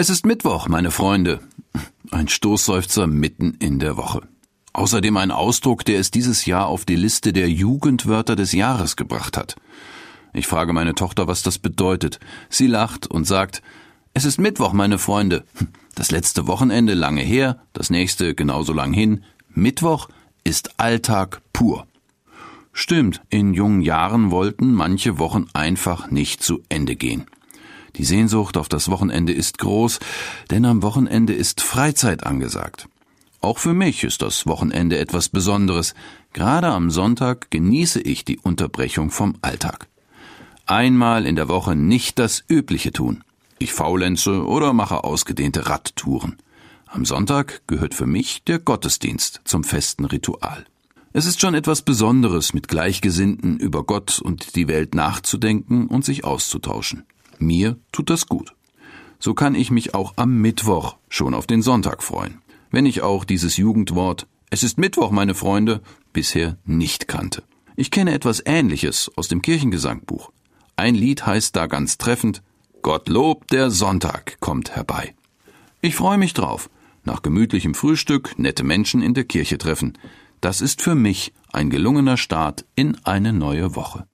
Es ist Mittwoch, meine Freunde. Ein Stoßseufzer mitten in der Woche. Außerdem ein Ausdruck, der es dieses Jahr auf die Liste der Jugendwörter des Jahres gebracht hat. Ich frage meine Tochter, was das bedeutet. Sie lacht und sagt, es ist Mittwoch, meine Freunde. Das letzte Wochenende lange her, das nächste genauso lang hin. Mittwoch ist Alltag pur. Stimmt, in jungen Jahren wollten manche Wochen einfach nicht zu Ende gehen. Die Sehnsucht auf das Wochenende ist groß, denn am Wochenende ist Freizeit angesagt. Auch für mich ist das Wochenende etwas Besonderes. Gerade am Sonntag genieße ich die Unterbrechung vom Alltag. Einmal in der Woche nicht das Übliche tun. Ich faulenze oder mache ausgedehnte Radtouren. Am Sonntag gehört für mich der Gottesdienst zum festen Ritual. Es ist schon etwas Besonderes, mit Gleichgesinnten über Gott und die Welt nachzudenken und sich auszutauschen. Mir tut das gut. So kann ich mich auch am Mittwoch schon auf den Sonntag freuen, wenn ich auch dieses Jugendwort Es ist Mittwoch, meine Freunde, bisher nicht kannte. Ich kenne etwas Ähnliches aus dem Kirchengesangbuch. Ein Lied heißt da ganz treffend Gottlob, der Sonntag kommt herbei. Ich freue mich drauf. Nach gemütlichem Frühstück nette Menschen in der Kirche treffen. Das ist für mich ein gelungener Start in eine neue Woche.